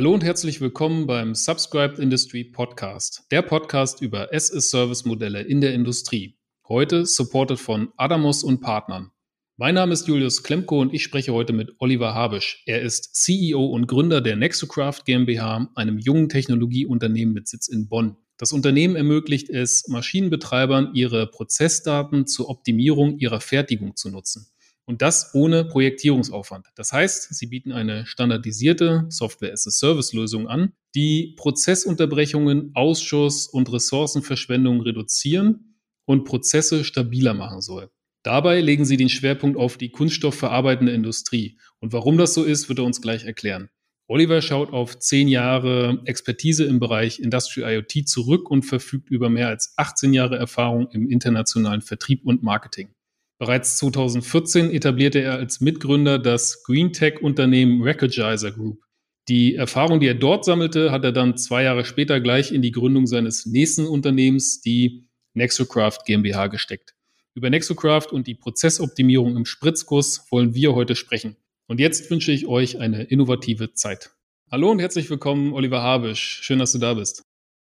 Hallo und herzlich willkommen beim Subscribed Industry Podcast, der Podcast über SS-Service-Modelle in der Industrie. Heute supported von Adamos und Partnern. Mein Name ist Julius Klemko und ich spreche heute mit Oliver Habisch. Er ist CEO und Gründer der Nexocraft GmbH, einem jungen Technologieunternehmen mit Sitz in Bonn. Das Unternehmen ermöglicht es Maschinenbetreibern, ihre Prozessdaten zur Optimierung ihrer Fertigung zu nutzen. Und das ohne Projektierungsaufwand. Das heißt, sie bieten eine standardisierte Software-as-a-Service-Lösung an, die Prozessunterbrechungen, Ausschuss und Ressourcenverschwendung reduzieren und Prozesse stabiler machen soll. Dabei legen sie den Schwerpunkt auf die kunststoffverarbeitende Industrie. Und warum das so ist, wird er uns gleich erklären. Oliver schaut auf zehn Jahre Expertise im Bereich Industrial IoT zurück und verfügt über mehr als 18 Jahre Erfahrung im internationalen Vertrieb und Marketing. Bereits 2014 etablierte er als Mitgründer das Green Tech-Unternehmen Recogizer Group. Die Erfahrung, die er dort sammelte, hat er dann zwei Jahre später gleich in die Gründung seines nächsten Unternehmens, die Nexocraft GmbH, gesteckt. Über Nexocraft und die Prozessoptimierung im Spritzguss wollen wir heute sprechen. Und jetzt wünsche ich euch eine innovative Zeit. Hallo und herzlich willkommen, Oliver Habisch. Schön, dass du da bist.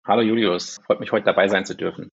Hallo Julius, freut mich heute dabei sein zu dürfen.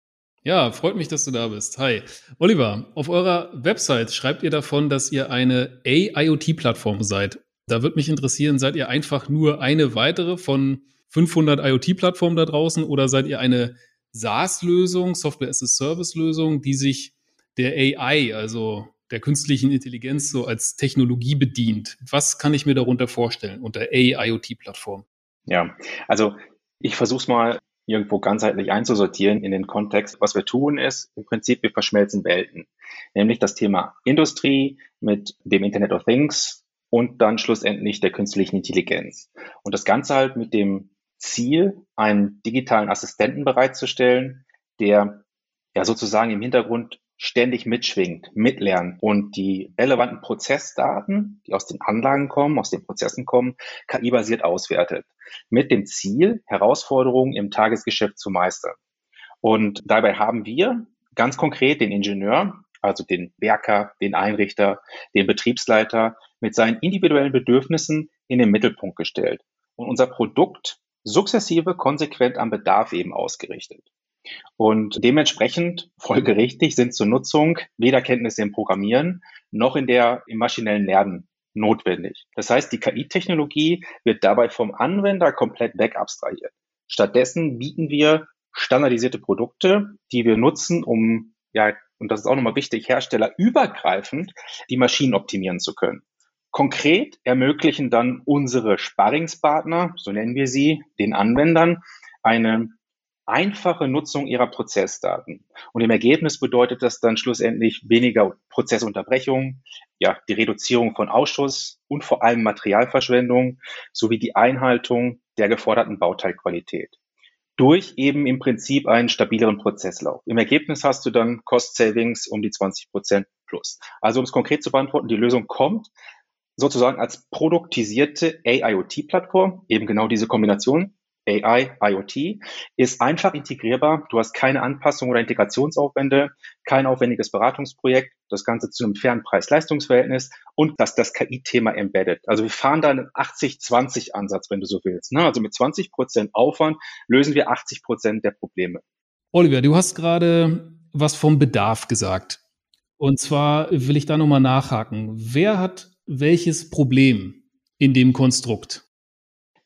Ja, freut mich, dass du da bist. Hi. Oliver, auf eurer Website schreibt ihr davon, dass ihr eine AIoT-Plattform seid. Da würde mich interessieren, seid ihr einfach nur eine weitere von 500 IoT-Plattformen da draußen oder seid ihr eine SaaS-Lösung, Software-as-a-Service-Lösung, die sich der AI, also der künstlichen Intelligenz, so als Technologie bedient? Was kann ich mir darunter vorstellen unter AIoT-Plattform? Ja, also ich versuche es mal irgendwo ganzheitlich einzusortieren in den Kontext. Was wir tun ist, im Prinzip, wir verschmelzen Welten. Nämlich das Thema Industrie mit dem Internet of Things und dann schlussendlich der künstlichen Intelligenz. Und das Ganze halt mit dem Ziel, einen digitalen Assistenten bereitzustellen, der ja sozusagen im Hintergrund ständig mitschwingt, mitlernt und die relevanten Prozessdaten, die aus den Anlagen kommen, aus den Prozessen kommen, KI-basiert auswertet. Mit dem Ziel, Herausforderungen im Tagesgeschäft zu meistern. Und dabei haben wir ganz konkret den Ingenieur, also den Werker, den Einrichter, den Betriebsleiter mit seinen individuellen Bedürfnissen in den Mittelpunkt gestellt und unser Produkt sukzessive konsequent am Bedarf eben ausgerichtet. Und dementsprechend folgerichtig sind zur Nutzung weder Kenntnisse im Programmieren noch in der im maschinellen Lernen notwendig. Das heißt, die KI-Technologie wird dabei vom Anwender komplett wegabstrahiert. Stattdessen bieten wir standardisierte Produkte, die wir nutzen, um, ja, und das ist auch nochmal wichtig, herstellerübergreifend die Maschinen optimieren zu können. Konkret ermöglichen dann unsere Sparringspartner, so nennen wir sie, den Anwendern, eine einfache Nutzung ihrer Prozessdaten. Und im Ergebnis bedeutet das dann schlussendlich weniger Prozessunterbrechung, ja, die Reduzierung von Ausschuss und vor allem Materialverschwendung sowie die Einhaltung der geforderten Bauteilqualität. Durch eben im Prinzip einen stabileren Prozesslauf. Im Ergebnis hast du dann Cost Savings um die 20 Prozent plus. Also um es konkret zu beantworten, die Lösung kommt sozusagen als produktisierte AIoT-Plattform, eben genau diese Kombination AI, IoT, ist einfach integrierbar. Du hast keine Anpassung oder Integrationsaufwände, kein aufwendiges Beratungsprojekt, das Ganze zu einem fairen Preis-Leistungs-Verhältnis und dass das KI-Thema embedded. Also wir fahren da einen 80-20-Ansatz, wenn du so willst. Ne? Also mit 20 Prozent Aufwand lösen wir 80 Prozent der Probleme. Oliver, du hast gerade was vom Bedarf gesagt. Und zwar will ich da nochmal nachhaken. Wer hat welches Problem in dem Konstrukt?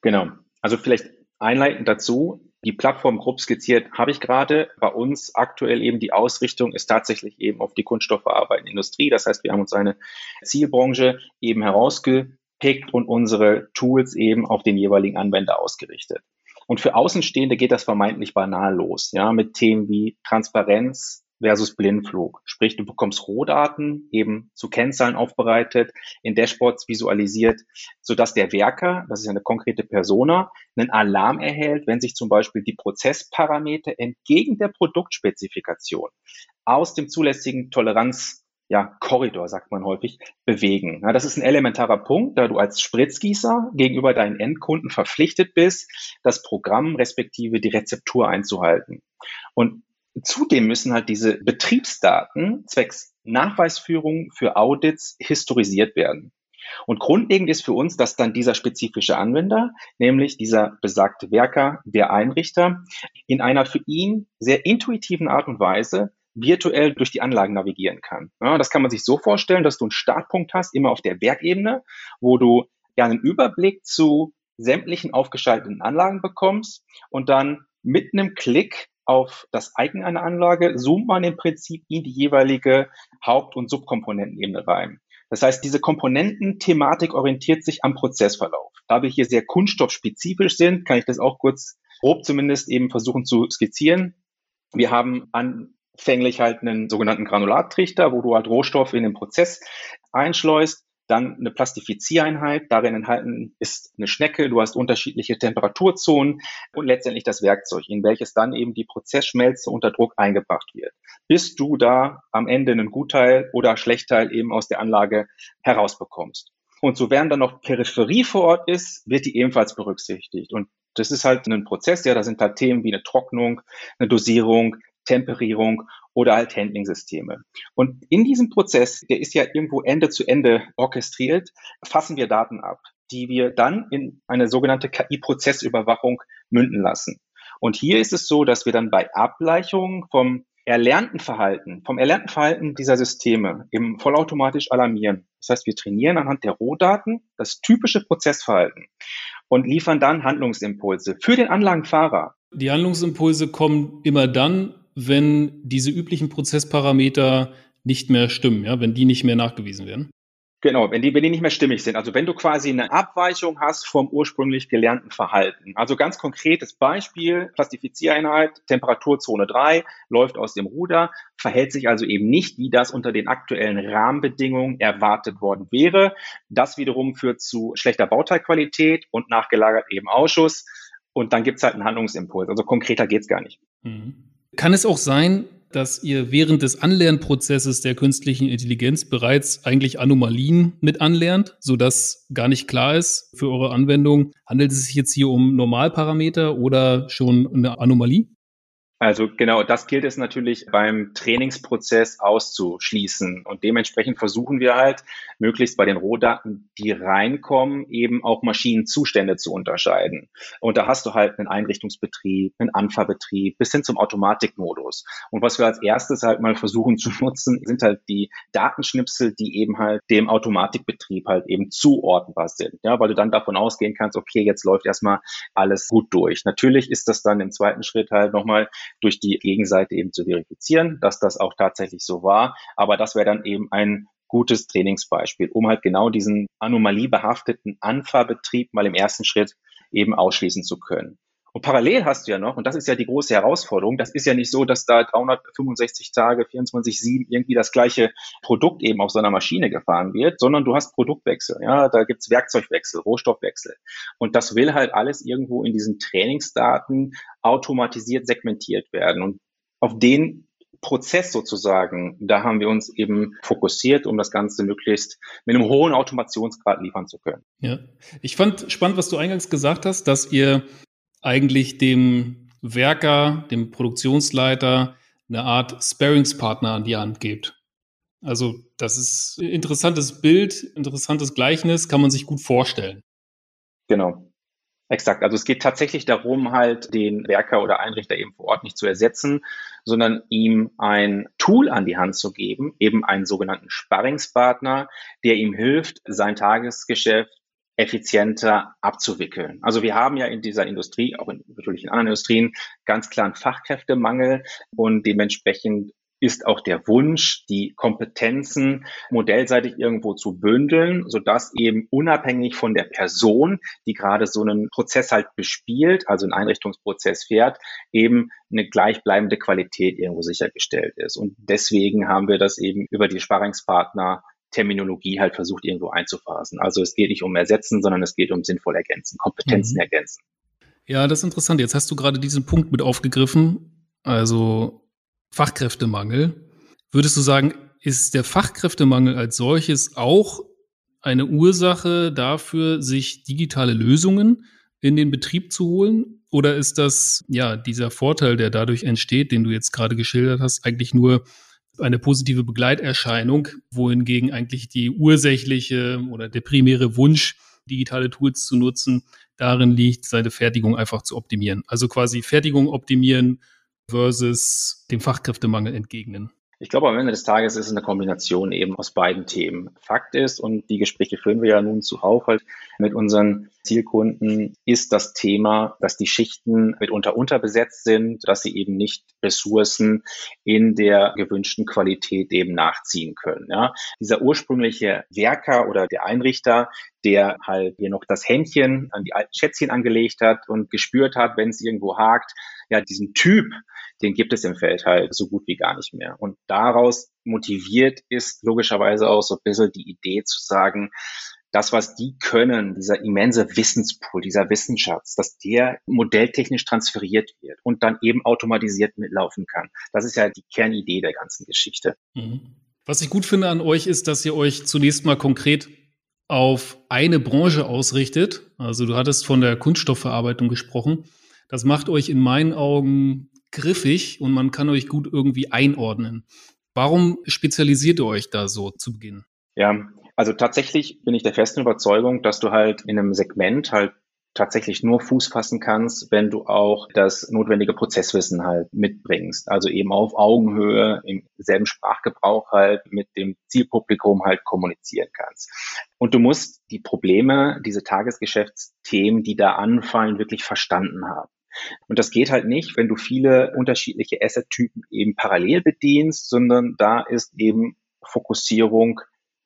Genau. Also vielleicht Einleitend dazu, die Plattform grob skizziert habe ich gerade. Bei uns aktuell eben die Ausrichtung ist tatsächlich eben auf die kunststoffverarbeitende Industrie. Das heißt, wir haben uns eine Zielbranche eben herausgepickt und unsere Tools eben auf den jeweiligen Anwender ausgerichtet. Und für Außenstehende geht das vermeintlich banal los, ja, mit Themen wie Transparenz, versus Blindflug. Sprich, du bekommst Rohdaten eben zu Kennzahlen aufbereitet, in Dashboards visualisiert, sodass der Werker, das ist eine konkrete Persona, einen Alarm erhält, wenn sich zum Beispiel die Prozessparameter entgegen der Produktspezifikation aus dem zulässigen Toleranz ja, Korridor, sagt man häufig, bewegen. Ja, das ist ein elementarer Punkt, da du als Spritzgießer gegenüber deinen Endkunden verpflichtet bist, das Programm respektive die Rezeptur einzuhalten. Und Zudem müssen halt diese Betriebsdaten zwecks Nachweisführung für Audits historisiert werden. Und grundlegend ist für uns, dass dann dieser spezifische Anwender, nämlich dieser besagte Werker, der Einrichter, in einer für ihn sehr intuitiven Art und Weise virtuell durch die Anlagen navigieren kann. Ja, das kann man sich so vorstellen, dass du einen Startpunkt hast, immer auf der Werkebene, wo du ja einen Überblick zu sämtlichen aufgeschalteten Anlagen bekommst und dann mit einem Klick auf das Icon einer Anlage zoomt man im Prinzip in die jeweilige Haupt- und Subkomponentenebene rein. Das heißt, diese Komponententhematik orientiert sich am Prozessverlauf. Da wir hier sehr kunststoffspezifisch sind, kann ich das auch kurz grob zumindest eben versuchen zu skizzieren. Wir haben anfänglich halt einen sogenannten Granulattrichter, wo du halt Rohstoffe in den Prozess einschleust dann eine Plastifiziereinheit, darin enthalten ist eine Schnecke, du hast unterschiedliche Temperaturzonen und letztendlich das Werkzeug, in welches dann eben die Prozessschmelze unter Druck eingebracht wird, bis du da am Ende einen Gutteil oder Schlechtteil eben aus der Anlage herausbekommst. Und so während dann noch Peripherie vor Ort ist, wird die ebenfalls berücksichtigt. Und das ist halt ein Prozess, ja, da sind halt Themen wie eine Trocknung, eine Dosierung, Temperierung oder halt Handling-Systeme. Und in diesem Prozess, der ist ja irgendwo Ende zu Ende orchestriert, fassen wir Daten ab, die wir dann in eine sogenannte KI-Prozessüberwachung münden lassen. Und hier ist es so, dass wir dann bei Ableichungen vom erlernten Verhalten, vom erlernten Verhalten dieser Systeme eben vollautomatisch alarmieren. Das heißt, wir trainieren anhand der Rohdaten das typische Prozessverhalten und liefern dann Handlungsimpulse für den Anlagenfahrer. Die Handlungsimpulse kommen immer dann, wenn diese üblichen Prozessparameter nicht mehr stimmen, ja, wenn die nicht mehr nachgewiesen werden? Genau, wenn die, wenn die nicht mehr stimmig sind. Also wenn du quasi eine Abweichung hast vom ursprünglich gelernten Verhalten. Also ganz konkretes Beispiel, Plastifiziereinheit, Temperaturzone 3, läuft aus dem Ruder, verhält sich also eben nicht, wie das unter den aktuellen Rahmenbedingungen erwartet worden wäre. Das wiederum führt zu schlechter Bauteilqualität und nachgelagert eben Ausschuss. Und dann gibt's halt einen Handlungsimpuls. Also konkreter geht's gar nicht. Mhm. Kann es auch sein, dass ihr während des Anlernprozesses der künstlichen Intelligenz bereits eigentlich Anomalien mit anlernt, sodass gar nicht klar ist für eure Anwendung, handelt es sich jetzt hier um Normalparameter oder schon eine Anomalie? Also genau, das gilt es natürlich beim Trainingsprozess auszuschließen. Und dementsprechend versuchen wir halt, möglichst bei den Rohdaten, die reinkommen, eben auch Maschinenzustände zu unterscheiden. Und da hast du halt einen Einrichtungsbetrieb, einen Anfahrbetrieb bis hin zum Automatikmodus. Und was wir als erstes halt mal versuchen zu nutzen, sind halt die Datenschnipsel, die eben halt dem Automatikbetrieb halt eben zuordnbar sind. Ja, weil du dann davon ausgehen kannst, okay, jetzt läuft erstmal alles gut durch. Natürlich ist das dann im zweiten Schritt halt nochmal durch die Gegenseite eben zu verifizieren, dass das auch tatsächlich so war. Aber das wäre dann eben ein gutes Trainingsbeispiel, um halt genau diesen anomaliebehafteten Anfahrbetrieb mal im ersten Schritt eben ausschließen zu können. Und parallel hast du ja noch, und das ist ja die große Herausforderung, das ist ja nicht so, dass da 365 Tage, 24-7 irgendwie das gleiche Produkt eben auf so einer Maschine gefahren wird, sondern du hast Produktwechsel, ja, da gibt's Werkzeugwechsel, Rohstoffwechsel. Und das will halt alles irgendwo in diesen Trainingsdaten automatisiert segmentiert werden. Und auf den Prozess sozusagen, da haben wir uns eben fokussiert, um das Ganze möglichst mit einem hohen Automationsgrad liefern zu können. Ja, ich fand spannend, was du eingangs gesagt hast, dass ihr eigentlich dem Werker, dem Produktionsleiter eine Art Sparingspartner an die Hand gibt. Also das ist ein interessantes Bild, interessantes Gleichnis, kann man sich gut vorstellen. Genau. Exakt. Also es geht tatsächlich darum, halt den Werker oder Einrichter eben vor Ort nicht zu ersetzen, sondern ihm ein Tool an die Hand zu geben, eben einen sogenannten Sparringspartner, der ihm hilft, sein Tagesgeschäft effizienter abzuwickeln. Also wir haben ja in dieser Industrie, auch in, natürlich in anderen Industrien, ganz klar einen Fachkräftemangel und dementsprechend ist auch der Wunsch, die Kompetenzen modellseitig irgendwo zu bündeln, sodass eben unabhängig von der Person, die gerade so einen Prozess halt bespielt, also einen Einrichtungsprozess fährt, eben eine gleichbleibende Qualität irgendwo sichergestellt ist. Und deswegen haben wir das eben über die Sparringspartner Terminologie halt versucht irgendwo einzuphasen. Also es geht nicht um ersetzen, sondern es geht um sinnvoll ergänzen, Kompetenzen mhm. ergänzen. Ja, das ist interessant. Jetzt hast du gerade diesen Punkt mit aufgegriffen, also Fachkräftemangel. Würdest du sagen, ist der Fachkräftemangel als solches auch eine Ursache dafür, sich digitale Lösungen in den Betrieb zu holen? Oder ist das, ja, dieser Vorteil, der dadurch entsteht, den du jetzt gerade geschildert hast, eigentlich nur eine positive Begleiterscheinung, wohingegen eigentlich die ursächliche oder der primäre Wunsch, digitale Tools zu nutzen, darin liegt, seine Fertigung einfach zu optimieren. Also quasi Fertigung optimieren versus dem Fachkräftemangel entgegnen. Ich glaube, am Ende des Tages ist es eine Kombination eben aus beiden Themen. Fakt ist, und die Gespräche führen wir ja nun zuhauf halt mit unseren Zielkunden, ist das Thema, dass die Schichten mitunter unterbesetzt sind, dass sie eben nicht Ressourcen in der gewünschten Qualität eben nachziehen können. Ja. Dieser ursprüngliche Werker oder der Einrichter, der halt hier noch das Händchen an die alten Schätzchen angelegt hat und gespürt hat, wenn es irgendwo hakt, ja, diesen Typ den gibt es im Feld halt so gut wie gar nicht mehr. Und daraus motiviert ist logischerweise auch so ein bisschen die Idee zu sagen, das, was die können, dieser immense Wissenspool, dieser Wissensschatz, dass der modelltechnisch transferiert wird und dann eben automatisiert mitlaufen kann. Das ist ja die Kernidee der ganzen Geschichte. Mhm. Was ich gut finde an euch ist, dass ihr euch zunächst mal konkret auf eine Branche ausrichtet. Also du hattest von der Kunststoffverarbeitung gesprochen. Das macht euch in meinen Augen griffig und man kann euch gut irgendwie einordnen. Warum spezialisiert ihr euch da so zu Beginn? Ja, also tatsächlich bin ich der festen Überzeugung, dass du halt in einem Segment halt tatsächlich nur Fuß fassen kannst, wenn du auch das notwendige Prozesswissen halt mitbringst. Also eben auf Augenhöhe, im selben Sprachgebrauch halt mit dem Zielpublikum halt kommunizieren kannst. Und du musst die Probleme, diese Tagesgeschäftsthemen, die da anfallen, wirklich verstanden haben. Und das geht halt nicht, wenn du viele unterschiedliche Asset-Typen eben parallel bedienst, sondern da ist eben Fokussierung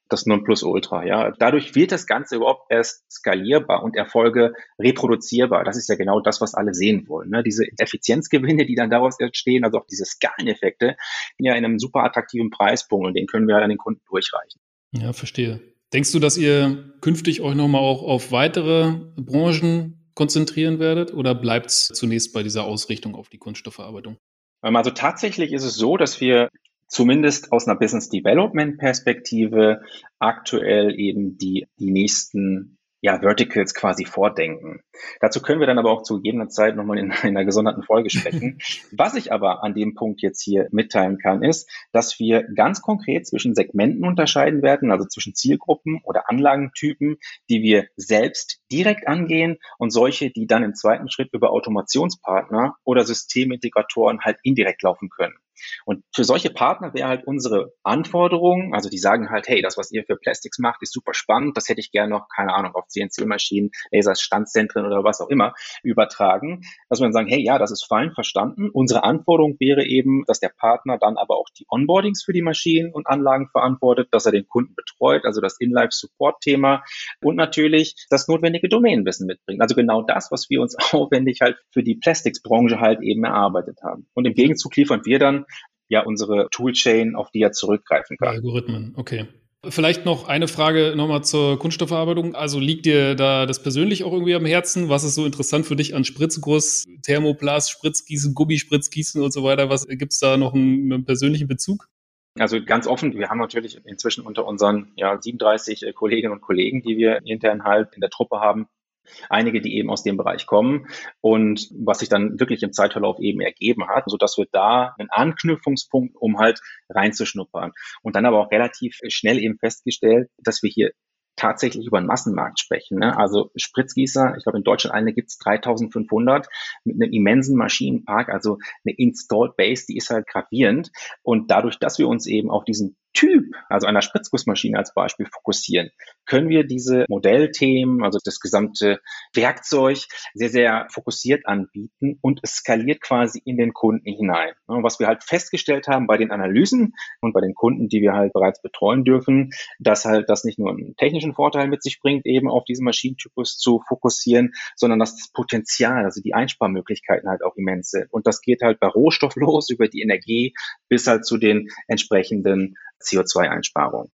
das Nonplusultra. Ja, dadurch wird das Ganze überhaupt erst skalierbar und Erfolge reproduzierbar. Das ist ja genau das, was alle sehen wollen. Ne? Diese Effizienzgewinne, die dann daraus entstehen, also auch diese Skaleneffekte, ja in einem super attraktiven Preispunkt und den können wir halt an den Kunden durchreichen. Ja, verstehe. Denkst du, dass ihr künftig euch nochmal auch auf weitere Branchen konzentrieren werdet oder bleibt es zunächst bei dieser Ausrichtung auf die Kunststoffverarbeitung? Ähm, also tatsächlich ist es so, dass wir zumindest aus einer Business Development Perspektive aktuell eben die, die nächsten ja, Verticals quasi vordenken. Dazu können wir dann aber auch zu gegebener Zeit nochmal in, in einer gesonderten Folge sprechen. Was ich aber an dem Punkt jetzt hier mitteilen kann, ist, dass wir ganz konkret zwischen Segmenten unterscheiden werden, also zwischen Zielgruppen oder Anlagentypen, die wir selbst direkt angehen und solche, die dann im zweiten Schritt über Automationspartner oder Systemintegratoren halt indirekt laufen können. Und für solche Partner wäre halt unsere Anforderung, also die sagen halt, hey, das, was ihr für Plastics macht, ist super spannend, das hätte ich gerne noch, keine Ahnung, auf CNC-Maschinen, Lasers, Standzentren oder was auch immer übertragen, dass wir dann sagen, hey, ja, das ist fein, verstanden. Unsere Anforderung wäre eben, dass der Partner dann aber auch die Onboardings für die Maschinen und Anlagen verantwortet, dass er den Kunden betreut, also das In-Life-Support-Thema und natürlich das notwendige Domänenwissen mitbringt. Also genau das, was wir uns aufwendig halt für die Plastics-Branche halt eben erarbeitet haben. Und im Gegenzug liefern wir dann ja unsere Toolchain, auf die er zurückgreifen kann. Algorithmen, okay. Vielleicht noch eine Frage nochmal zur Kunststoffverarbeitung. Also liegt dir da das persönlich auch irgendwie am Herzen? Was ist so interessant für dich an Spritzguss, Thermoplast, Spritzgießen, Gummispritzgießen und so weiter? Was gibt es da noch einen, einen persönlichen Bezug? Also ganz offen, wir haben natürlich inzwischen unter unseren ja, 37 Kolleginnen und Kollegen, die wir intern halt in der Truppe haben, einige, die eben aus dem Bereich kommen und was sich dann wirklich im Zeitverlauf eben ergeben hat, so dass wir da einen Anknüpfungspunkt, um halt reinzuschnuppern. Und dann aber auch relativ schnell eben festgestellt, dass wir hier tatsächlich über einen Massenmarkt sprechen. Ne? Also Spritzgießer, ich glaube in Deutschland eine gibt es 3500 mit einem immensen Maschinenpark, also eine Installed Base, die ist halt gravierend. Und dadurch, dass wir uns eben auf diesen Typ, also einer Spritzgussmaschine als Beispiel fokussieren, können wir diese Modellthemen, also das gesamte Werkzeug sehr, sehr fokussiert anbieten und es skaliert quasi in den Kunden hinein. Was wir halt festgestellt haben bei den Analysen und bei den Kunden, die wir halt bereits betreuen dürfen, dass halt das nicht nur einen technischen Vorteil mit sich bringt, eben auf diesen Maschinentypus zu fokussieren, sondern dass das Potenzial, also die Einsparmöglichkeiten halt auch immens sind. Und das geht halt bei Rohstoff los über die Energie bis halt zu den entsprechenden CO2-Einsparung.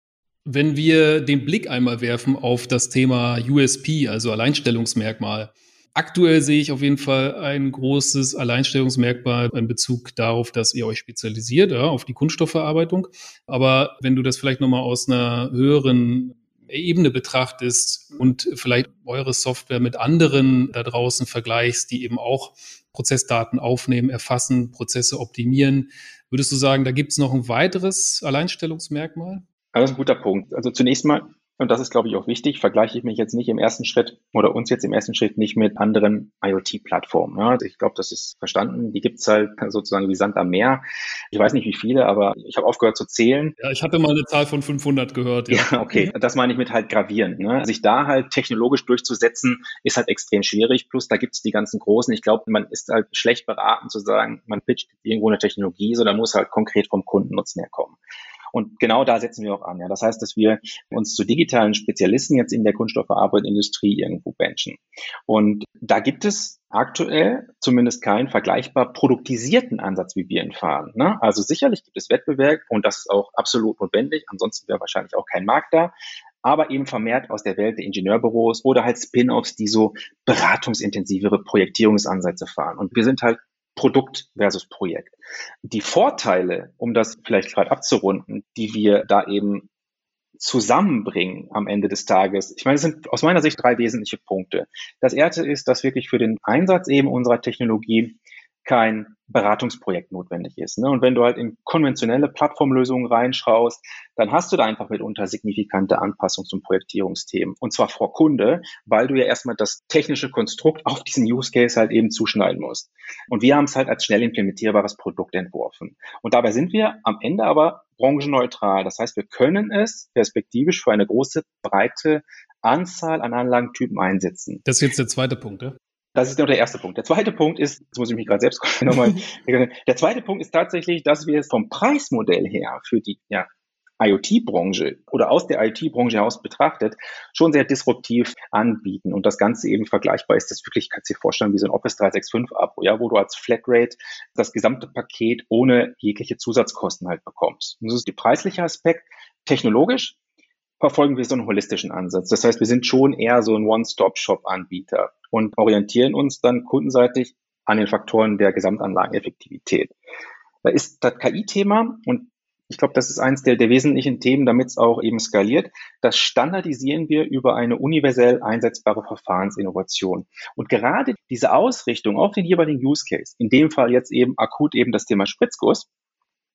Wenn wir den Blick einmal werfen auf das Thema USP, also Alleinstellungsmerkmal, aktuell sehe ich auf jeden Fall ein großes Alleinstellungsmerkmal in Bezug darauf, dass ihr euch spezialisiert ja, auf die Kunststoffverarbeitung. Aber wenn du das vielleicht nochmal aus einer höheren Ebene betrachtest und vielleicht eure Software mit anderen da draußen vergleichst, die eben auch Prozessdaten aufnehmen, erfassen, Prozesse optimieren, Würdest du sagen, da gibt es noch ein weiteres Alleinstellungsmerkmal? Das ist ein guter Punkt. Also zunächst mal und das ist, glaube ich, auch wichtig, vergleiche ich mich jetzt nicht im ersten Schritt oder uns jetzt im ersten Schritt nicht mit anderen IoT-Plattformen. Ja, ich glaube, das ist verstanden. Die gibt's halt sozusagen wie Sand am Meer. Ich weiß nicht, wie viele, aber ich habe aufgehört zu zählen. Ja, ich hatte mal eine Zahl von 500 gehört. Ja, ja okay. Das meine ich mit halt gravierend. Ne? Sich da halt technologisch durchzusetzen, ist halt extrem schwierig. Plus, da gibt's die ganzen Großen. Ich glaube, man ist halt schlecht beraten zu sagen, man pitcht irgendwo eine Technologie, sondern muss halt konkret vom Kundennutzen herkommen. Und genau da setzen wir auch an. Ja. Das heißt, dass wir uns zu digitalen Spezialisten jetzt in der Kunststoffverarbeitungsindustrie irgendwo benchen. Und da gibt es aktuell zumindest keinen vergleichbar produktisierten Ansatz, wie wir ihn fahren. Ne? Also sicherlich gibt es Wettbewerb und das ist auch absolut notwendig. Ansonsten wäre wahrscheinlich auch kein Markt da aber eben vermehrt aus der Welt der Ingenieurbüros oder halt Spin-offs, die so beratungsintensivere Projektierungsansätze fahren. Und wir sind halt Produkt versus Projekt. Die Vorteile, um das vielleicht gerade abzurunden, die wir da eben zusammenbringen am Ende des Tages. Ich meine, es sind aus meiner Sicht drei wesentliche Punkte. Das erste ist, dass wirklich für den Einsatz eben unserer Technologie kein Beratungsprojekt notwendig ist. Ne? Und wenn du halt in konventionelle Plattformlösungen reinschaust, dann hast du da einfach mitunter signifikante Anpassungs- und Projektierungsthemen. Und zwar vor Kunde, weil du ja erstmal das technische Konstrukt auf diesen Use Case halt eben zuschneiden musst. Und wir haben es halt als schnell implementierbares Produkt entworfen. Und dabei sind wir am Ende aber branchenneutral. Das heißt, wir können es perspektivisch für eine große, breite Anzahl an Anlagentypen einsetzen. Das ist jetzt der zweite Punkt, ja? Das ist nur der erste Punkt. Der zweite Punkt ist, jetzt muss ich mich gerade selbst nochmal, der zweite Punkt ist tatsächlich, dass wir es vom Preismodell her für die ja, IoT-Branche oder aus der IoT-Branche heraus betrachtet, schon sehr disruptiv anbieten. Und das Ganze eben vergleichbar ist das wirklich, kannst du dir vorstellen, wie so ein Office 365-Abo, ja, wo du als Flatrate das gesamte Paket ohne jegliche Zusatzkosten halt bekommst. Und das ist der preisliche Aspekt. Technologisch verfolgen wir so einen holistischen Ansatz. Das heißt, wir sind schon eher so ein One-Stop-Shop-Anbieter und orientieren uns dann kundenseitig an den Faktoren der Gesamtanlageneffektivität. Da ist das KI-Thema und ich glaube, das ist eines der, der wesentlichen Themen, damit es auch eben skaliert. Das standardisieren wir über eine universell einsetzbare Verfahrensinnovation. Und gerade diese Ausrichtung auf den jeweiligen Use Case, in dem Fall jetzt eben akut eben das Thema Spritzguss,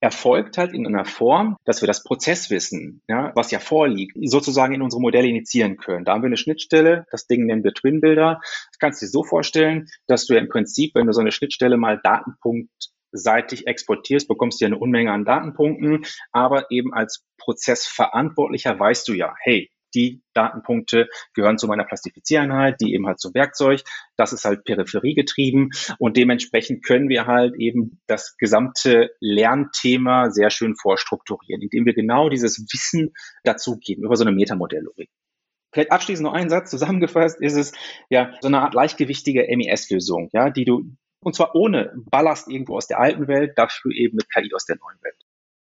erfolgt halt in einer Form, dass wir das Prozesswissen, ja, was ja vorliegt, sozusagen in unsere Modelle initiieren können. Da haben wir eine Schnittstelle, das Ding nennen wir Twin Builder. Das kannst du dir so vorstellen, dass du ja im Prinzip, wenn du so eine Schnittstelle mal datenpunktseitig exportierst, bekommst du ja eine Unmenge an Datenpunkten, aber eben als Prozessverantwortlicher weißt du ja, hey, die Datenpunkte gehören zu meiner Plastifiziereinheit, die eben halt zum Werkzeug. Das ist halt Peripherie getrieben und dementsprechend können wir halt eben das gesamte Lernthema sehr schön vorstrukturieren, indem wir genau dieses Wissen dazugeben über so eine Metamodellogik. Vielleicht abschließend noch ein Satz. Zusammengefasst ist es ja so eine Art leichtgewichtige MES-Lösung, ja, die du und zwar ohne Ballast irgendwo aus der alten Welt, dafür eben mit KI aus der neuen Welt.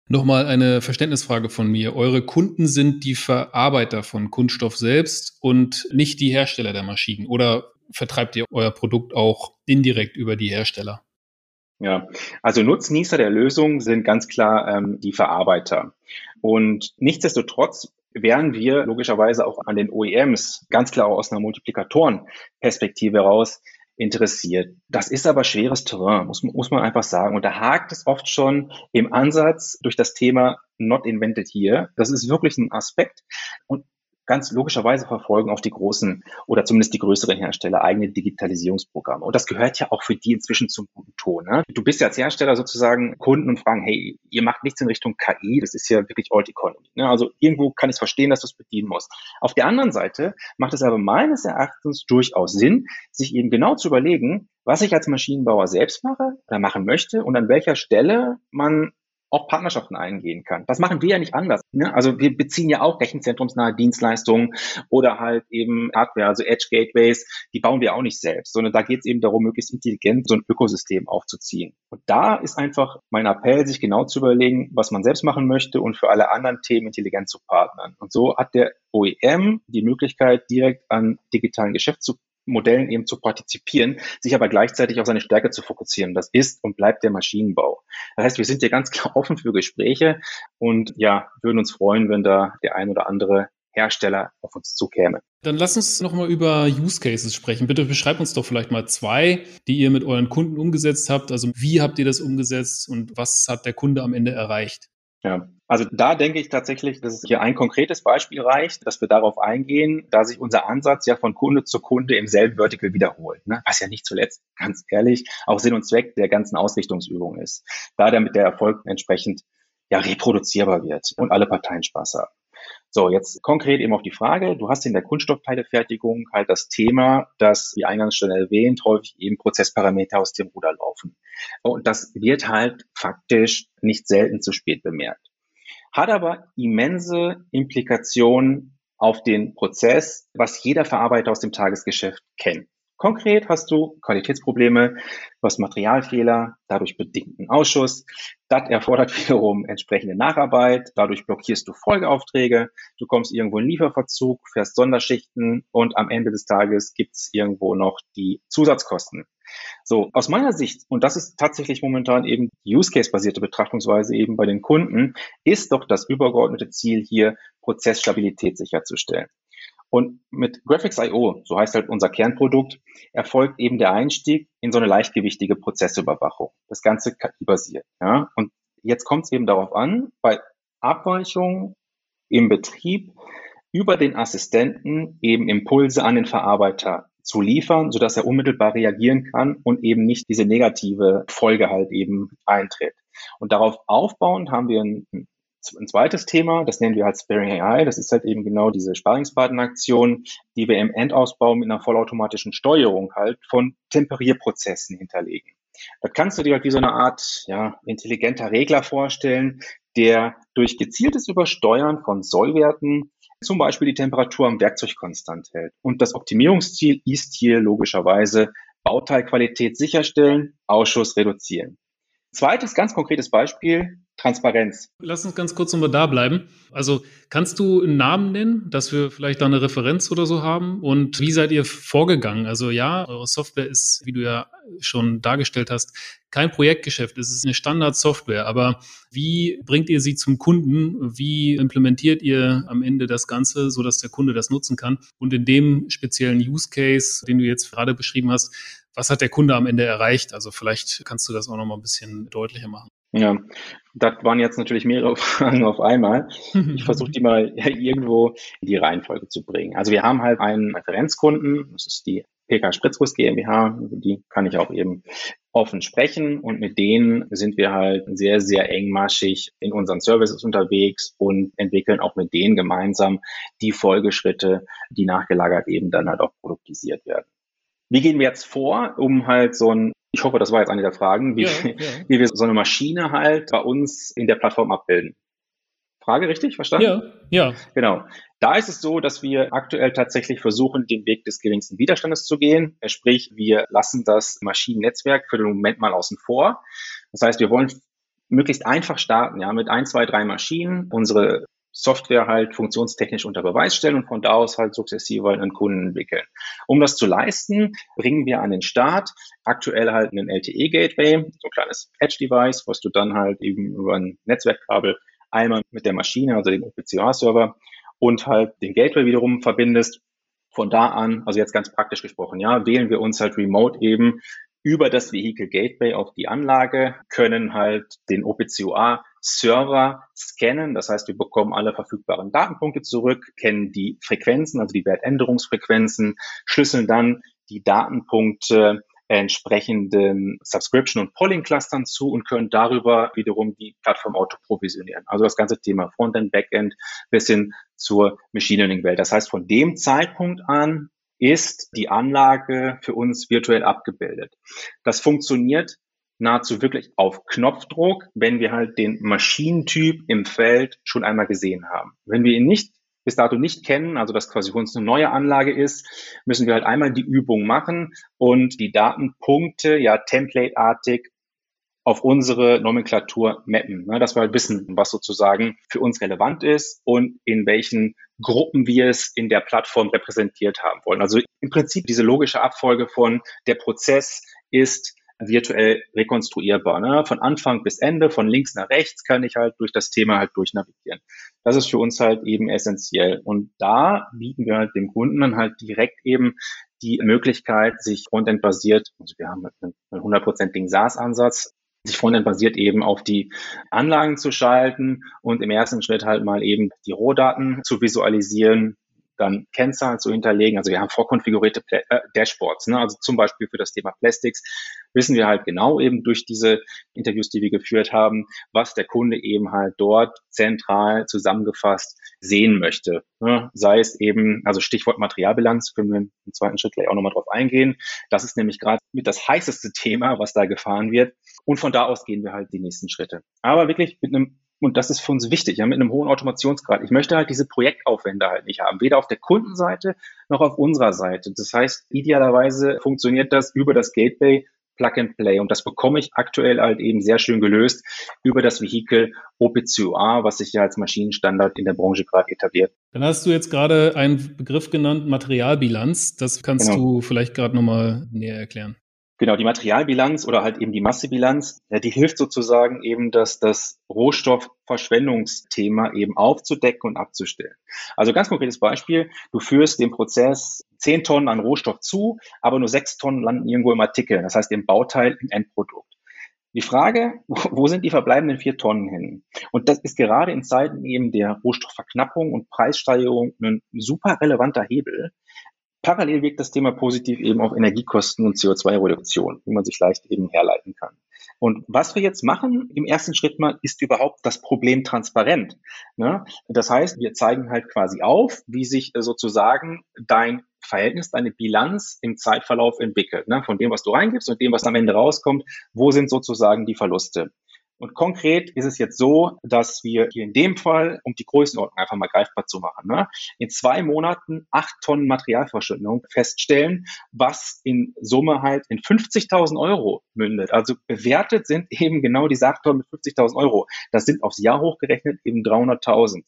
Nochmal eine Verständnisfrage von mir. Eure Kunden sind die Verarbeiter von Kunststoff selbst und nicht die Hersteller der Maschinen. Oder vertreibt ihr euer Produkt auch indirekt über die Hersteller? Ja, also Nutznießer der Lösung sind ganz klar ähm, die Verarbeiter. Und nichtsdestotrotz wären wir logischerweise auch an den OEMs ganz klar aus einer Multiplikatorenperspektive heraus interessiert. Das ist aber schweres Terrain, muss, muss man einfach sagen. Und da hakt es oft schon im Ansatz durch das Thema not invented here. Das ist wirklich ein Aspekt. Und ganz logischerweise verfolgen auch die großen oder zumindest die größeren Hersteller eigene Digitalisierungsprogramme. Und das gehört ja auch für die inzwischen zum guten Ton. Ne? Du bist ja als Hersteller sozusagen Kunden und fragen, hey, ihr macht nichts in Richtung KI, das ist ja wirklich Old Economy. Ne? Also irgendwo kann ich verstehen, dass du es bedienen musst. Auf der anderen Seite macht es aber meines Erachtens durchaus Sinn, sich eben genau zu überlegen, was ich als Maschinenbauer selbst mache oder machen möchte und an welcher Stelle man auch Partnerschaften eingehen kann. Das machen wir ja nicht anders. Ne? Also wir beziehen ja auch rechenzentrumsnahe Dienstleistungen oder halt eben Hardware, also Edge Gateways, die bauen wir auch nicht selbst, sondern da geht es eben darum, möglichst intelligent so ein Ökosystem aufzuziehen. Und da ist einfach mein Appell, sich genau zu überlegen, was man selbst machen möchte und für alle anderen Themen intelligent zu partnern. Und so hat der OEM die Möglichkeit, direkt an digitalen Geschäft zu Modellen eben zu partizipieren, sich aber gleichzeitig auf seine Stärke zu fokussieren. Das ist und bleibt der Maschinenbau. Das heißt, wir sind hier ganz klar offen für Gespräche und ja, würden uns freuen, wenn da der ein oder andere Hersteller auf uns zukäme. Dann lass uns nochmal über Use Cases sprechen. Bitte beschreibt uns doch vielleicht mal zwei, die ihr mit euren Kunden umgesetzt habt. Also wie habt ihr das umgesetzt und was hat der Kunde am Ende erreicht? Ja, also da denke ich tatsächlich, dass es hier ein konkretes Beispiel reicht, dass wir darauf eingehen, da sich unser Ansatz ja von Kunde zu Kunde im selben Vertical wiederholt, ne? was ja nicht zuletzt, ganz ehrlich, auch Sinn und Zweck der ganzen Ausrichtungsübung ist. Da damit der Erfolg entsprechend ja reproduzierbar wird und alle Parteien Spaß haben. So, jetzt konkret eben auf die Frage. Du hast in der Kunststoffteilefertigung halt das Thema, dass, wie eingangs schon erwähnt, häufig eben Prozessparameter aus dem Ruder laufen. Und das wird halt faktisch nicht selten zu spät bemerkt. Hat aber immense Implikationen auf den Prozess, was jeder Verarbeiter aus dem Tagesgeschäft kennt. Konkret hast du Qualitätsprobleme, du hast Materialfehler, dadurch bedingten Ausschuss. Das erfordert wiederum entsprechende Nacharbeit. Dadurch blockierst du Folgeaufträge. Du kommst irgendwo in Lieferverzug, fährst Sonderschichten und am Ende des Tages gibt's irgendwo noch die Zusatzkosten. So, aus meiner Sicht, und das ist tatsächlich momentan eben die Use-Case-basierte Betrachtungsweise eben bei den Kunden, ist doch das übergeordnete Ziel hier, Prozessstabilität sicherzustellen. Und mit Graphics.io, so heißt halt unser Kernprodukt, erfolgt eben der Einstieg in so eine leichtgewichtige Prozessüberwachung. Das Ganze KI-basiert. Ja? Und jetzt kommt es eben darauf an, bei Abweichungen im Betrieb über den Assistenten eben Impulse an den Verarbeiter zu liefern, sodass er unmittelbar reagieren kann und eben nicht diese negative Folge halt eben eintritt. Und darauf aufbauend haben wir ein ein zweites Thema, das nennen wir halt Sparing AI. Das ist halt eben genau diese Sparingspartneraktion, die wir im Endausbau mit einer vollautomatischen Steuerung halt von Temperierprozessen hinterlegen. Das kannst du dir halt wie so eine Art ja, intelligenter Regler vorstellen, der durch gezieltes Übersteuern von Sollwerten zum Beispiel die Temperatur am Werkzeug konstant hält. Und das Optimierungsziel ist hier logischerweise Bauteilqualität sicherstellen, Ausschuss reduzieren. Zweites ganz konkretes Beispiel, Transparenz. Lass uns ganz kurz nochmal da bleiben. Also kannst du einen Namen nennen, dass wir vielleicht da eine Referenz oder so haben? Und wie seid ihr vorgegangen? Also ja, eure Software ist, wie du ja schon dargestellt hast, kein Projektgeschäft. Es ist eine Standardsoftware. Aber wie bringt ihr sie zum Kunden? Wie implementiert ihr am Ende das Ganze, sodass der Kunde das nutzen kann? Und in dem speziellen Use Case, den du jetzt gerade beschrieben hast, was hat der Kunde am Ende erreicht? Also vielleicht kannst du das auch noch mal ein bisschen deutlicher machen. Ja, das waren jetzt natürlich mehrere Fragen auf einmal. Ich versuche die mal irgendwo in die Reihenfolge zu bringen. Also wir haben halt einen Referenzkunden, das ist die PK Spritzguss GmbH, die kann ich auch eben offen sprechen und mit denen sind wir halt sehr, sehr engmaschig in unseren Services unterwegs und entwickeln auch mit denen gemeinsam die Folgeschritte, die nachgelagert eben dann halt auch produktisiert werden. Wie gehen wir jetzt vor, um halt so ein ich hoffe, das war jetzt eine der Fragen, wie, ja, ja. wie wir so eine Maschine halt bei uns in der Plattform abbilden. Frage richtig verstanden? Ja, ja. Genau. Da ist es so, dass wir aktuell tatsächlich versuchen, den Weg des geringsten Widerstandes zu gehen. Sprich, wir lassen das Maschinennetzwerk für den Moment mal außen vor. Das heißt, wir wollen möglichst einfach starten, ja, mit ein, zwei, drei Maschinen, unsere Software halt funktionstechnisch unter Beweis stellen und von da aus halt sukzessive einen Kunden entwickeln. Um das zu leisten, bringen wir an den Start aktuell halt einen LTE-Gateway, so ein kleines Edge-Device, was du dann halt eben über ein Netzwerkkabel einmal mit der Maschine, also dem OPCOA-Server und halt den Gateway wiederum verbindest. Von da an, also jetzt ganz praktisch gesprochen, ja, wählen wir uns halt remote eben über das Vehicle Gateway auf die Anlage, können halt den OPCOA Server scannen. Das heißt, wir bekommen alle verfügbaren Datenpunkte zurück, kennen die Frequenzen, also die Wertänderungsfrequenzen, schlüsseln dann die Datenpunkte entsprechenden Subscription- und Polling-Clustern zu und können darüber wiederum die Plattform auto provisionieren. Also das ganze Thema Frontend, Backend bis hin zur Machine Learning-Welt. Das heißt, von dem Zeitpunkt an ist die Anlage für uns virtuell abgebildet. Das funktioniert nahezu wirklich auf Knopfdruck, wenn wir halt den Maschinentyp im Feld schon einmal gesehen haben. Wenn wir ihn nicht bis dato nicht kennen, also dass quasi für uns eine neue Anlage ist, müssen wir halt einmal die Übung machen und die Datenpunkte ja templateartig auf unsere Nomenklatur mappen, ne, dass wir halt wissen, was sozusagen für uns relevant ist und in welchen Gruppen wir es in der Plattform repräsentiert haben wollen. Also im Prinzip diese logische Abfolge von der Prozess ist virtuell rekonstruierbar. Ne? Von Anfang bis Ende, von links nach rechts kann ich halt durch das Thema halt durchnavigieren. Das ist für uns halt eben essentiell. Und da bieten wir halt dem Kunden dann halt direkt eben die Möglichkeit, sich Frontend-basiert, also wir haben einen 100%igen SaaS-Ansatz, sich frontend-basiert eben auf die Anlagen zu schalten und im ersten Schritt halt mal eben die Rohdaten zu visualisieren, dann Kennzahlen zu hinterlegen. Also wir haben vorkonfigurierte äh, Dashboards. Ne? Also zum Beispiel für das Thema Plastics wissen wir halt genau eben durch diese Interviews, die wir geführt haben, was der Kunde eben halt dort zentral zusammengefasst sehen möchte. Sei es eben, also Stichwort Materialbilanz, können wir im zweiten Schritt gleich auch nochmal drauf eingehen. Das ist nämlich gerade mit das heißeste Thema, was da gefahren wird. Und von da aus gehen wir halt die nächsten Schritte. Aber wirklich mit einem und das ist für uns wichtig, ja, mit einem hohen Automationsgrad. Ich möchte halt diese Projektaufwände halt nicht haben, weder auf der Kundenseite noch auf unserer Seite. Das heißt, idealerweise funktioniert das über das Gateway Plug and Play. Und das bekomme ich aktuell halt eben sehr schön gelöst über das Vehikel OPCUA, was sich ja als Maschinenstandard in der Branche gerade etabliert. Dann hast du jetzt gerade einen Begriff genannt, Materialbilanz. Das kannst genau. du vielleicht gerade nochmal näher erklären. Genau, die Materialbilanz oder halt eben die Massebilanz, ja, die hilft sozusagen eben, dass das Rohstoffverschwendungsthema eben aufzudecken und abzustellen. Also ganz konkretes Beispiel, du führst den Prozess zehn Tonnen an Rohstoff zu, aber nur sechs Tonnen landen irgendwo im Artikel, das heißt im Bauteil, im Endprodukt. Die Frage, wo sind die verbleibenden vier Tonnen hin? Und das ist gerade in Zeiten eben der Rohstoffverknappung und Preissteigerung ein super relevanter Hebel, Parallel wirkt das Thema positiv eben auf Energiekosten und CO2-Reduktion, wie man sich leicht eben herleiten kann. Und was wir jetzt machen im ersten Schritt mal, ist überhaupt das Problem transparent. Ne? Das heißt, wir zeigen halt quasi auf, wie sich sozusagen dein Verhältnis, deine Bilanz im Zeitverlauf entwickelt. Ne? Von dem, was du reingibst und dem, was am Ende rauskommt, wo sind sozusagen die Verluste. Und konkret ist es jetzt so, dass wir hier in dem Fall, um die Größenordnung einfach mal greifbar zu machen, ne, in zwei Monaten acht Tonnen Materialverschwendung feststellen, was in Summe halt in 50.000 Euro mündet. Also bewertet sind eben genau diese acht Tonnen mit 50.000 Euro. Das sind aufs Jahr hochgerechnet eben 300.000.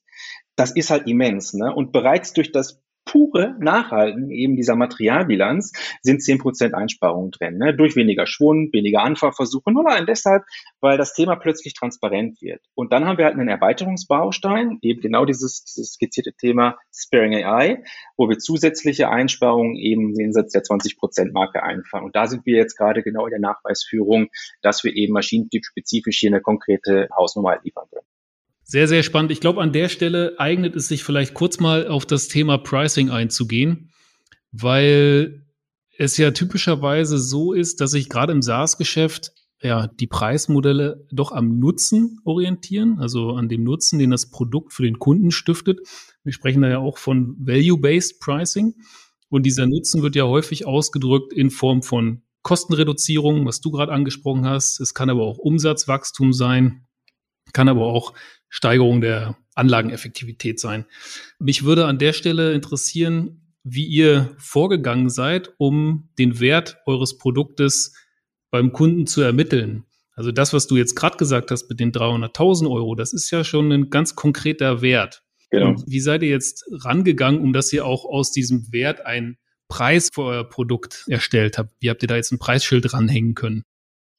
Das ist halt immens. Ne? Und bereits durch das pure Nachhalten eben dieser Materialbilanz sind zehn Prozent Einsparungen drin. Ne? Durch weniger Schwund, weniger Anfahrversuche, nur allein deshalb, weil das Thema plötzlich transparent wird. Und dann haben wir halt einen Erweiterungsbaustein, eben genau dieses, dieses skizzierte Thema Sparing AI, wo wir zusätzliche Einsparungen eben jenseits der 20 Prozent Marke einfahren. Und da sind wir jetzt gerade genau in der Nachweisführung, dass wir eben maschinentypspezifisch hier eine konkrete Hausnummer liefern können. Sehr, sehr spannend. Ich glaube, an der Stelle eignet es sich vielleicht kurz mal auf das Thema Pricing einzugehen, weil es ja typischerweise so ist, dass sich gerade im SaaS-Geschäft ja die Preismodelle doch am Nutzen orientieren, also an dem Nutzen, den das Produkt für den Kunden stiftet. Wir sprechen da ja auch von Value-Based Pricing. Und dieser Nutzen wird ja häufig ausgedrückt in Form von Kostenreduzierung, was du gerade angesprochen hast. Es kann aber auch Umsatzwachstum sein, kann aber auch Steigerung der Anlageneffektivität sein. Mich würde an der Stelle interessieren, wie ihr vorgegangen seid, um den Wert eures Produktes beim Kunden zu ermitteln. Also das, was du jetzt gerade gesagt hast mit den 300.000 Euro, das ist ja schon ein ganz konkreter Wert. Genau. Und wie seid ihr jetzt rangegangen, um dass ihr auch aus diesem Wert einen Preis für euer Produkt erstellt habt? Wie habt ihr da jetzt ein Preisschild ranhängen können?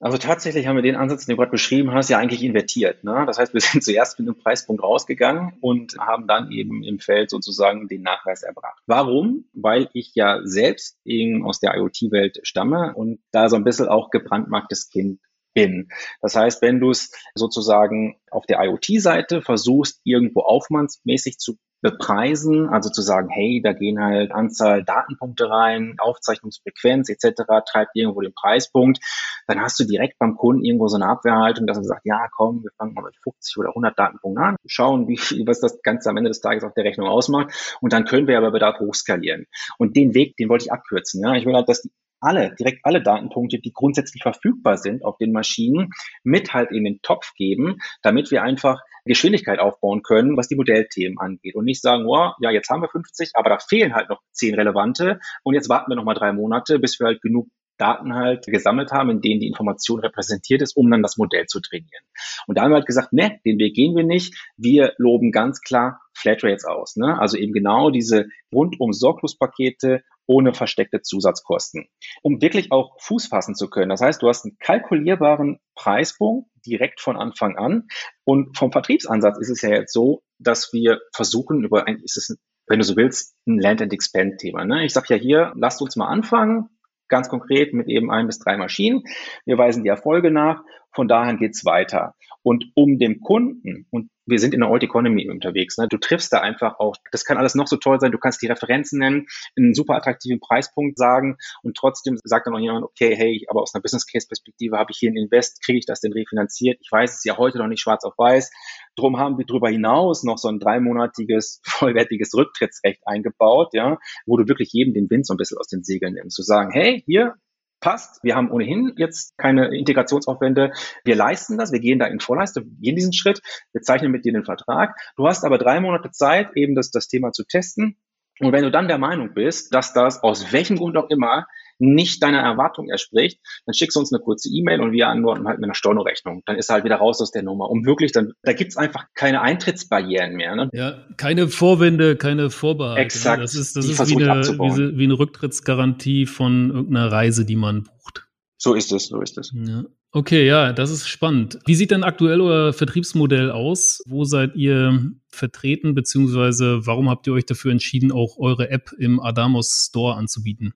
Also tatsächlich haben wir den Ansatz, den du gerade beschrieben hast, ja eigentlich invertiert. Ne? Das heißt, wir sind zuerst mit einem Preispunkt rausgegangen und haben dann eben im Feld sozusagen den Nachweis erbracht. Warum? Weil ich ja selbst eben aus der IoT-Welt stamme und da so ein bisschen auch gebrandmarktes Kind bin. Das heißt, wenn du es sozusagen auf der IoT-Seite versuchst, irgendwo aufwandsmäßig zu bepreisen, also zu sagen, hey, da gehen halt Anzahl Datenpunkte rein, Aufzeichnungsfrequenz etc., treibt irgendwo den Preispunkt, dann hast du direkt beim Kunden irgendwo so eine Abwehrhaltung, dass er sagt, ja, komm, wir fangen mal mit 50 oder 100 Datenpunkten an, schauen, wie was das Ganze am Ende des Tages auf der Rechnung ausmacht und dann können wir aber Bedarf hochskalieren. Und den Weg, den wollte ich abkürzen. Ja, ich will halt, dass die alle, direkt alle Datenpunkte, die grundsätzlich verfügbar sind auf den Maschinen, mit halt in den Topf geben, damit wir einfach Geschwindigkeit aufbauen können, was die Modellthemen angeht. Und nicht sagen, oh, ja, jetzt haben wir 50, aber da fehlen halt noch 10 relevante und jetzt warten wir noch mal drei Monate, bis wir halt genug Daten halt gesammelt haben, in denen die Information repräsentiert ist, um dann das Modell zu trainieren. Und da haben wir halt gesagt, ne, den Weg gehen wir nicht. Wir loben ganz klar Flatrates aus. Ne? Also eben genau diese rundum Sorglospakete ohne versteckte Zusatzkosten, um wirklich auch Fuß fassen zu können. Das heißt, du hast einen kalkulierbaren Preispunkt direkt von Anfang an. Und vom Vertriebsansatz ist es ja jetzt so, dass wir versuchen, über ein, ist es, wenn du so willst, ein Land and Expand Thema. Ne? Ich sage ja hier, lasst uns mal anfangen, ganz konkret mit eben ein bis drei Maschinen. Wir weisen die Erfolge nach. Von daher geht's weiter. Und um dem Kunden, und wir sind in der Old Economy unterwegs, ne, du triffst da einfach auch, das kann alles noch so toll sein, du kannst die Referenzen nennen, einen super attraktiven Preispunkt sagen und trotzdem sagt dann noch jemand, okay, hey, aber aus einer Business Case Perspektive habe ich hier einen Invest, kriege ich das denn refinanziert? Ich weiß es ja heute noch nicht schwarz auf weiß. Drum haben wir darüber hinaus noch so ein dreimonatiges vollwertiges Rücktrittsrecht eingebaut, ja, wo du wirklich jedem den Wind so ein bisschen aus den Segeln nimmst, zu sagen, hey, hier, passt. Wir haben ohnehin jetzt keine Integrationsaufwände. Wir leisten das, wir gehen da in Vorleistung, wir gehen diesen Schritt, wir zeichnen mit dir den Vertrag. Du hast aber drei Monate Zeit, eben das, das Thema zu testen. Und wenn du dann der Meinung bist, dass das aus welchem Grund auch immer nicht deiner Erwartung entspricht, dann schickst du uns eine kurze E-Mail und wir antworten halt mit einer Stornorechnung. Dann ist er halt wieder raus aus der Nummer. Um wirklich dann, da gibt's einfach keine Eintrittsbarrieren mehr. Ne? Ja, keine Vorwände, keine Vorbehalte. Ne? Exakt. Das ist, das ist wie eine, wie, wie eine Rücktrittsgarantie von irgendeiner Reise, die man bucht. So ist es, so ist es. Ja. Okay, ja, das ist spannend. Wie sieht denn aktuell euer Vertriebsmodell aus? Wo seid ihr vertreten, beziehungsweise warum habt ihr euch dafür entschieden, auch eure App im Adamos Store anzubieten?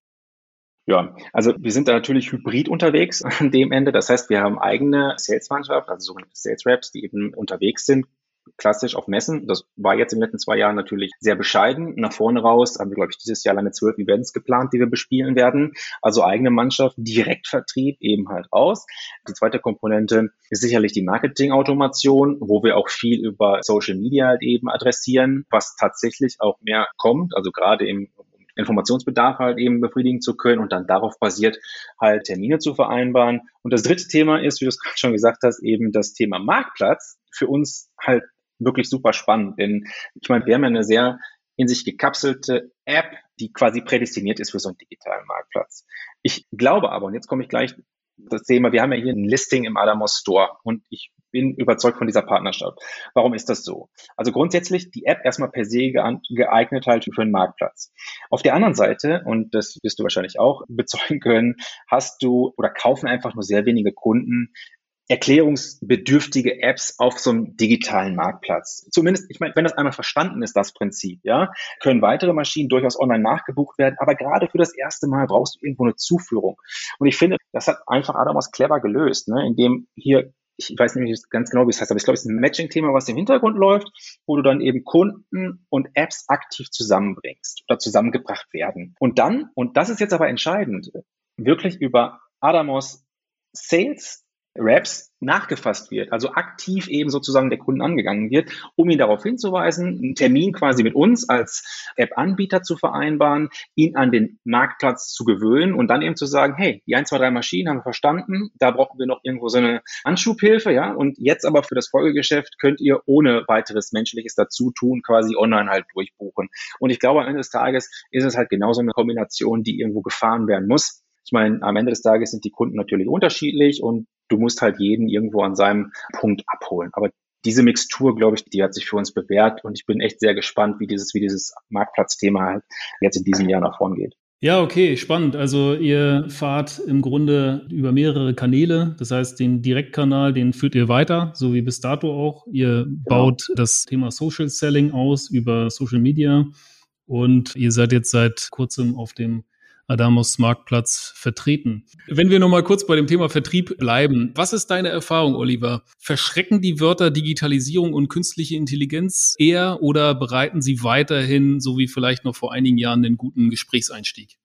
Ja, also wir sind da natürlich hybrid unterwegs an dem Ende. Das heißt, wir haben eigene Sales-Mannschaft, also sogenannte Sales-Reps, die eben unterwegs sind, klassisch auf Messen. Das war jetzt in den letzten zwei Jahren natürlich sehr bescheiden. Nach vorne raus haben wir, glaube ich, dieses Jahr alleine zwölf Events geplant, die wir bespielen werden. Also eigene Mannschaft, Direktvertrieb eben halt aus. Die zweite Komponente ist sicherlich die Marketing-Automation, wo wir auch viel über Social Media halt eben adressieren, was tatsächlich auch mehr kommt. Also gerade im Informationsbedarf halt eben befriedigen zu können und dann darauf basiert halt Termine zu vereinbaren. Und das dritte Thema ist, wie du es gerade schon gesagt hast, eben das Thema Marktplatz. Für uns halt wirklich super spannend, denn ich meine, wir haben ja eine sehr in sich gekapselte App, die quasi prädestiniert ist für so einen digitalen Marktplatz. Ich glaube aber, und jetzt komme ich gleich das Thema, wir haben ja hier ein Listing im Adamos Store und ich bin überzeugt von dieser Partnerschaft. Warum ist das so? Also grundsätzlich die App erstmal per se geeignet halt für einen Marktplatz. Auf der anderen Seite, und das wirst du wahrscheinlich auch bezeugen können, hast du oder kaufen einfach nur sehr wenige Kunden erklärungsbedürftige Apps auf so einem digitalen Marktplatz. Zumindest, ich meine, wenn das einmal verstanden ist, das Prinzip, ja, können weitere Maschinen durchaus online nachgebucht werden, aber gerade für das erste Mal brauchst du irgendwo eine Zuführung. Und ich finde, das hat einfach Adamos clever gelöst, ne, indem hier ich weiß nicht ganz genau, wie es heißt, aber ich glaube, es ist ein Matching-Thema, was im Hintergrund läuft, wo du dann eben Kunden und Apps aktiv zusammenbringst oder zusammengebracht werden. Und dann, und das ist jetzt aber entscheidend, wirklich über Adamos Sales Raps nachgefasst wird, also aktiv eben sozusagen der Kunden angegangen wird, um ihn darauf hinzuweisen, einen Termin quasi mit uns als App-Anbieter zu vereinbaren, ihn an den Marktplatz zu gewöhnen und dann eben zu sagen, hey, die 1, 2, 3 Maschinen haben wir verstanden, da brauchen wir noch irgendwo so eine Anschubhilfe, ja, und jetzt aber für das Folgegeschäft könnt ihr ohne weiteres menschliches Dazutun quasi online halt durchbuchen. Und ich glaube, am Ende des Tages ist es halt genauso eine Kombination, die irgendwo gefahren werden muss. Ich meine, am Ende des Tages sind die Kunden natürlich unterschiedlich und du musst halt jeden irgendwo an seinem Punkt abholen. Aber diese Mixtur, glaube ich, die hat sich für uns bewährt und ich bin echt sehr gespannt, wie dieses, wie dieses Marktplatzthema halt jetzt in diesem Jahr nach vorn geht. Ja, okay, spannend. Also ihr fahrt im Grunde über mehrere Kanäle. Das heißt, den Direktkanal, den führt ihr weiter, so wie bis dato auch. Ihr genau. baut das Thema Social Selling aus über Social Media und ihr seid jetzt seit kurzem auf dem Adamos Marktplatz vertreten. Wenn wir nochmal kurz bei dem Thema Vertrieb bleiben, was ist deine Erfahrung, Oliver? Verschrecken die Wörter Digitalisierung und künstliche Intelligenz eher oder bereiten sie weiterhin, so wie vielleicht noch vor einigen Jahren, den guten Gesprächseinstieg?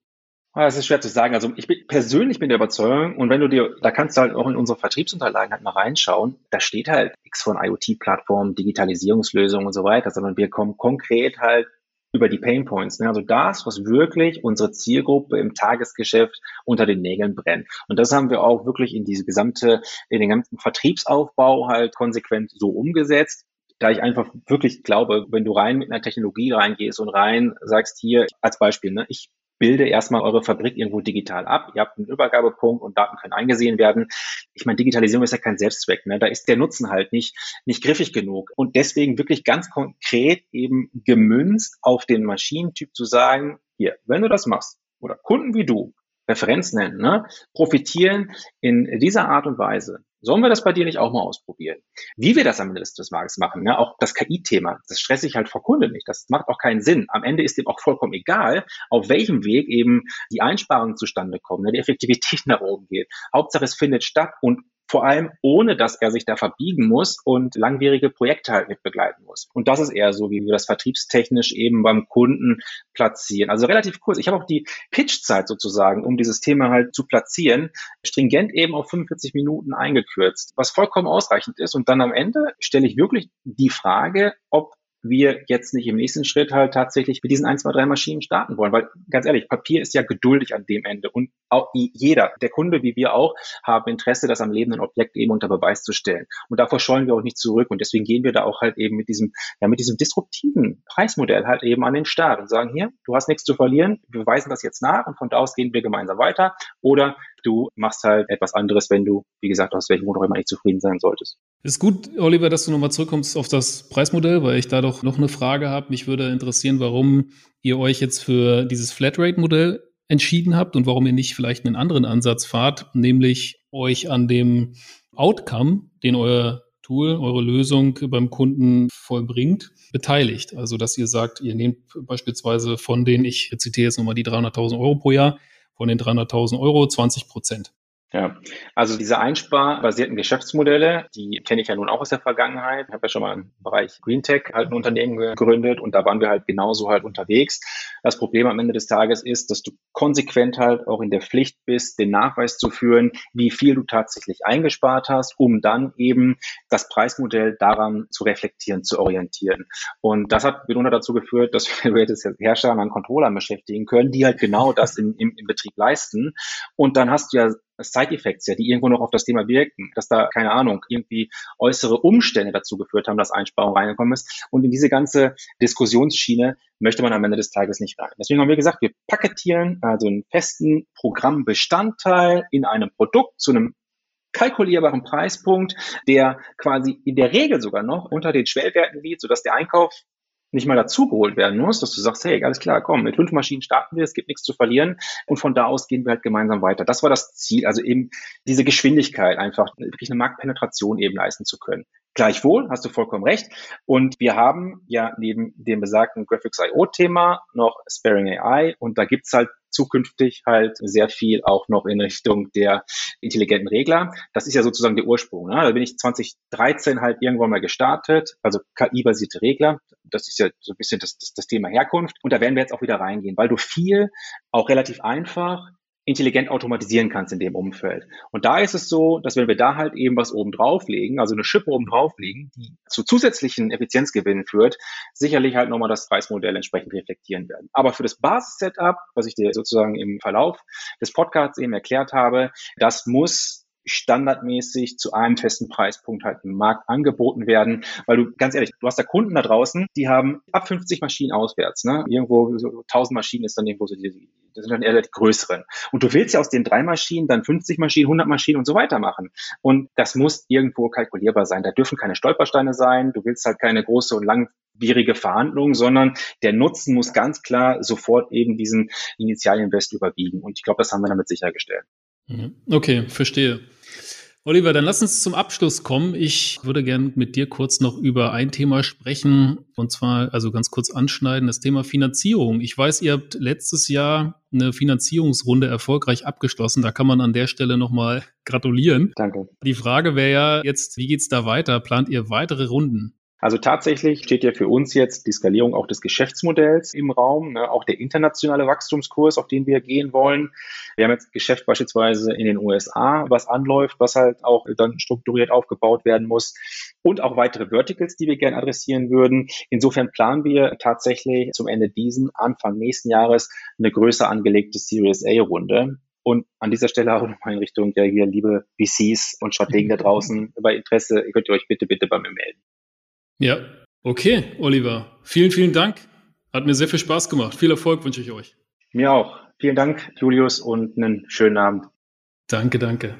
Ah, das ist schwer zu sagen. Also ich bin persönlich bin der Überzeugung, und wenn du dir, da kannst du halt auch in unsere Vertriebsunterlagen halt mal reinschauen, da steht halt X von IoT-Plattformen, Digitalisierungslösungen und so weiter, sondern wir kommen konkret halt über die Pain Points. Ne? Also das, was wirklich unsere Zielgruppe im Tagesgeschäft unter den Nägeln brennt. Und das haben wir auch wirklich in diese gesamte, in den ganzen Vertriebsaufbau halt konsequent so umgesetzt da ich einfach wirklich glaube, wenn du rein mit einer Technologie reingehst und rein sagst hier als Beispiel, ne, ich bilde erstmal eure Fabrik irgendwo digital ab. Ihr habt einen Übergabepunkt und Daten können eingesehen werden. Ich meine, Digitalisierung ist ja kein Selbstzweck. Ne? Da ist der Nutzen halt nicht, nicht griffig genug. Und deswegen wirklich ganz konkret eben gemünzt auf den Maschinentyp zu sagen, hier, wenn du das machst, oder Kunden wie du, Referenz nennen, ne, profitieren in dieser Art und Weise. Sollen wir das bei dir nicht auch mal ausprobieren? Wie wir das am Ende des Tages machen, ne? auch das KI-Thema, das stresse ich halt vor Kunde nicht. Das macht auch keinen Sinn. Am Ende ist dem auch vollkommen egal, auf welchem Weg eben die Einsparungen zustande kommen, ne? die Effektivität nach oben geht. Hauptsache es findet statt und vor allem ohne, dass er sich da verbiegen muss und langwierige Projekte halt mit begleiten muss. Und das ist eher so, wie wir das vertriebstechnisch eben beim Kunden platzieren. Also relativ kurz. Ich habe auch die Pitchzeit sozusagen, um dieses Thema halt zu platzieren, stringent eben auf 45 Minuten eingekürzt, was vollkommen ausreichend ist. Und dann am Ende stelle ich wirklich die Frage, ob wir jetzt nicht im nächsten Schritt halt tatsächlich mit diesen 1, 2, 3 Maschinen starten wollen. Weil ganz ehrlich, Papier ist ja geduldig an dem Ende. Und auch jeder, der Kunde wie wir auch, haben Interesse, das am lebenden Objekt eben unter Beweis zu stellen. Und davor scheuen wir auch nicht zurück. Und deswegen gehen wir da auch halt eben mit diesem, ja, mit diesem disruptiven Preismodell halt eben an den Start und sagen, hier, du hast nichts zu verlieren, wir weisen das jetzt nach und von da aus gehen wir gemeinsam weiter. Oder du machst halt etwas anderes, wenn du, wie gesagt, aus welchem Grund auch immer nicht zufrieden sein solltest. Ist gut, Oliver, dass du nochmal zurückkommst auf das Preismodell, weil ich da doch noch eine Frage habe. Mich würde interessieren, warum ihr euch jetzt für dieses Flatrate-Modell entschieden habt und warum ihr nicht vielleicht einen anderen Ansatz fahrt, nämlich euch an dem Outcome, den euer Tool, eure Lösung beim Kunden vollbringt, beteiligt. Also, dass ihr sagt, ihr nehmt beispielsweise von den, ich zitiere jetzt nochmal die 300.000 Euro pro Jahr, von den 300.000 Euro 20 Prozent. Ja, also diese einsparbasierten Geschäftsmodelle, die kenne ich ja nun auch aus der Vergangenheit. Ich habe ja schon mal im Bereich Green Tech halt ein Unternehmen gegründet und da waren wir halt genauso halt unterwegs. Das Problem am Ende des Tages ist, dass du konsequent halt auch in der Pflicht bist, den Nachweis zu führen, wie viel du tatsächlich eingespart hast, um dann eben das Preismodell daran zu reflektieren, zu orientieren. Und das hat mitunter dazu geführt, dass wir jetzt Hersteller an Controllern beschäftigen können, die halt genau das im, im, im Betrieb leisten. Und dann hast du ja Side-Effects ja, die irgendwo noch auf das Thema wirken, dass da, keine Ahnung, irgendwie äußere Umstände dazu geführt haben, dass Einsparung reingekommen ist. Und in diese ganze Diskussionsschiene möchte man am Ende des Tages nicht rein. Deswegen haben wir gesagt, wir paketieren also einen festen Programmbestandteil in einem Produkt zu einem kalkulierbaren Preispunkt, der quasi in der Regel sogar noch unter den Schwellwerten liegt, sodass der Einkauf nicht mal dazugeholt werden muss, dass du sagst, hey, alles klar, komm, mit fünf Maschinen starten wir, es gibt nichts zu verlieren und von da aus gehen wir halt gemeinsam weiter. Das war das Ziel, also eben diese Geschwindigkeit einfach, wirklich eine Marktpenetration eben leisten zu können. Gleichwohl, hast du vollkommen recht. Und wir haben ja neben dem besagten Graphics.io-Thema noch Sparing AI und da gibt's halt zukünftig halt sehr viel auch noch in Richtung der intelligenten Regler. Das ist ja sozusagen der Ursprung. Ne? Da bin ich 2013 halt irgendwann mal gestartet, also KI-basierte Regler. Das ist ja so ein bisschen das, das, das Thema Herkunft. Und da werden wir jetzt auch wieder reingehen, weil du viel auch relativ einfach intelligent automatisieren kannst in dem Umfeld. Und da ist es so, dass wenn wir da halt eben was oben drauflegen, also eine Schippe oben drauflegen, die zu zusätzlichen Effizienzgewinnen führt, sicherlich halt nochmal das Preismodell entsprechend reflektieren werden. Aber für das Basis-Setup, was ich dir sozusagen im Verlauf des Podcasts eben erklärt habe, das muss standardmäßig zu einem festen Preispunkt halt im Markt angeboten werden, weil du ganz ehrlich, du hast da Kunden da draußen, die haben ab 50 Maschinen auswärts, ne? Irgendwo so 1000 Maschinen ist dann irgendwo so die, das sind dann eher die größeren. Und du willst ja aus den drei Maschinen dann 50 Maschinen, 100 Maschinen und so weiter machen. Und das muss irgendwo kalkulierbar sein. Da dürfen keine Stolpersteine sein. Du willst halt keine große und langwierige Verhandlung, sondern der Nutzen muss ganz klar sofort eben diesen Initialinvest überwiegen. Und ich glaube, das haben wir damit sichergestellt. Okay, verstehe. Oliver, dann lass uns zum Abschluss kommen. Ich würde gerne mit dir kurz noch über ein Thema sprechen und zwar, also ganz kurz anschneiden, das Thema Finanzierung. Ich weiß, ihr habt letztes Jahr eine Finanzierungsrunde erfolgreich abgeschlossen. Da kann man an der Stelle nochmal gratulieren. Danke. Die Frage wäre ja jetzt, wie geht's da weiter? Plant ihr weitere Runden? Also tatsächlich steht ja für uns jetzt die Skalierung auch des Geschäftsmodells im Raum, ne, auch der internationale Wachstumskurs, auf den wir gehen wollen. Wir haben jetzt Geschäft beispielsweise in den USA, was anläuft, was halt auch dann strukturiert aufgebaut werden muss und auch weitere Verticals, die wir gerne adressieren würden. Insofern planen wir tatsächlich zum Ende diesen, Anfang nächsten Jahres eine größer angelegte Series A-Runde. Und an dieser Stelle auch nochmal in Richtung der hier, liebe VCs und Strategen da draußen, bei Interesse, könnt ihr euch bitte, bitte bei mir melden. Ja, okay, Oliver. Vielen, vielen Dank. Hat mir sehr viel Spaß gemacht. Viel Erfolg wünsche ich euch. Mir auch. Vielen Dank, Julius, und einen schönen Abend. Danke, danke.